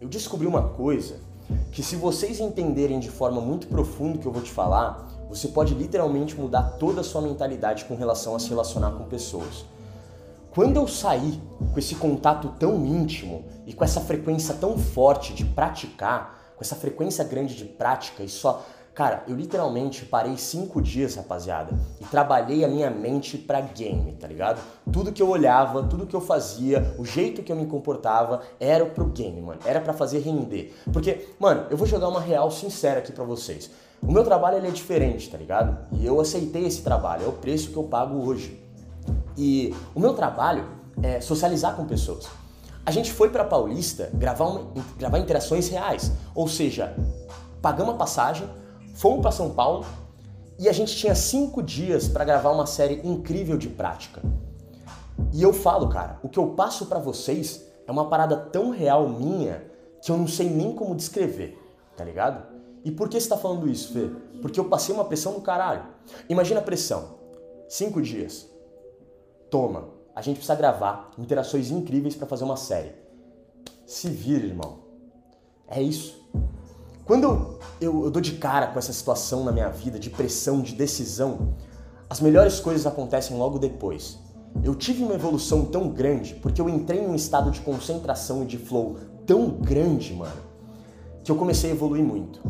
Eu descobri uma coisa que se vocês entenderem de forma muito profunda o que eu vou te falar, você pode literalmente mudar toda a sua mentalidade com relação a se relacionar com pessoas. Quando eu saí com esse contato tão íntimo e com essa frequência tão forte de praticar, com essa frequência grande de prática e só Cara, eu literalmente parei cinco dias, rapaziada, e trabalhei a minha mente pra game, tá ligado? Tudo que eu olhava, tudo que eu fazia, o jeito que eu me comportava era pro game, mano. Era para fazer render. Porque, mano, eu vou jogar uma real sincera aqui pra vocês. O meu trabalho ele é diferente, tá ligado? E eu aceitei esse trabalho, é o preço que eu pago hoje. E o meu trabalho é socializar com pessoas. A gente foi para Paulista gravar, uma, gravar interações reais, ou seja, pagamos a passagem, Fomos para São Paulo e a gente tinha cinco dias para gravar uma série incrível de prática. E eu falo, cara, o que eu passo para vocês é uma parada tão real minha que eu não sei nem como descrever, tá ligado? E por que você tá falando isso, Fê? Porque eu passei uma pressão do caralho. Imagina a pressão. Cinco dias. Toma, a gente precisa gravar interações incríveis para fazer uma série. Se vira, irmão. É isso. Quando eu, eu, dou de cara com essa situação na minha vida, de pressão, de decisão, as melhores coisas acontecem logo depois. Eu tive uma evolução tão grande porque eu entrei em um estado de concentração e de flow tão grande, mano, que eu comecei a evoluir muito.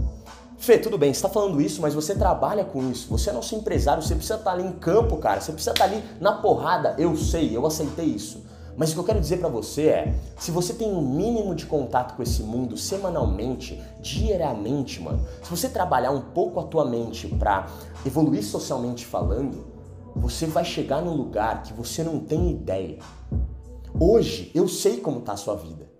Fê, tudo bem, você tá falando isso, mas você trabalha com isso. Você é nosso empresário, você precisa estar tá ali em campo, cara. Você precisa estar tá ali na porrada. Eu sei, eu aceitei isso. Mas o que eu quero dizer para você é, se você tem um mínimo de contato com esse mundo semanalmente, diariamente, mano, se você trabalhar um pouco a tua mente para evoluir socialmente falando, você vai chegar num lugar que você não tem ideia. Hoje eu sei como tá a sua vida.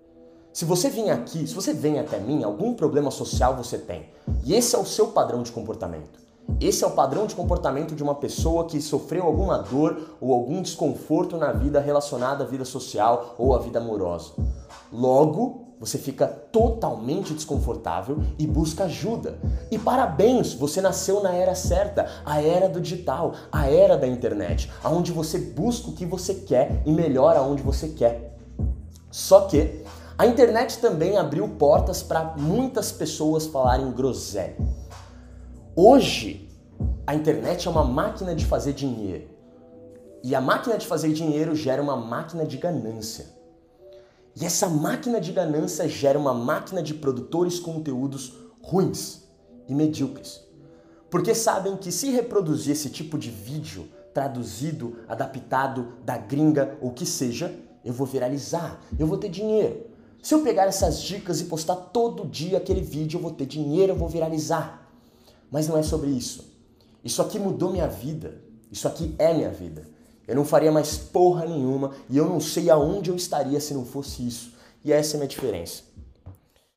Se você vem aqui, se você vem até mim, algum problema social você tem. E esse é o seu padrão de comportamento. Esse é o padrão de comportamento de uma pessoa que sofreu alguma dor ou algum desconforto na vida relacionada à vida social ou à vida amorosa. Logo, você fica totalmente desconfortável e busca ajuda. E parabéns, você nasceu na era certa, a era do digital, a era da internet, aonde você busca o que você quer e melhora onde você quer. Só que a internet também abriu portas para muitas pessoas falarem groselha. Hoje, a internet é uma máquina de fazer dinheiro. E a máquina de fazer dinheiro gera uma máquina de ganância. E essa máquina de ganância gera uma máquina de produtores conteúdos ruins e medíocres. Porque sabem que se reproduzir esse tipo de vídeo traduzido, adaptado da gringa ou que seja, eu vou viralizar, eu vou ter dinheiro. Se eu pegar essas dicas e postar todo dia aquele vídeo, eu vou ter dinheiro, eu vou viralizar. Mas não é sobre isso. Isso aqui mudou minha vida. Isso aqui é minha vida. Eu não faria mais porra nenhuma e eu não sei aonde eu estaria se não fosse isso. E essa é a minha diferença.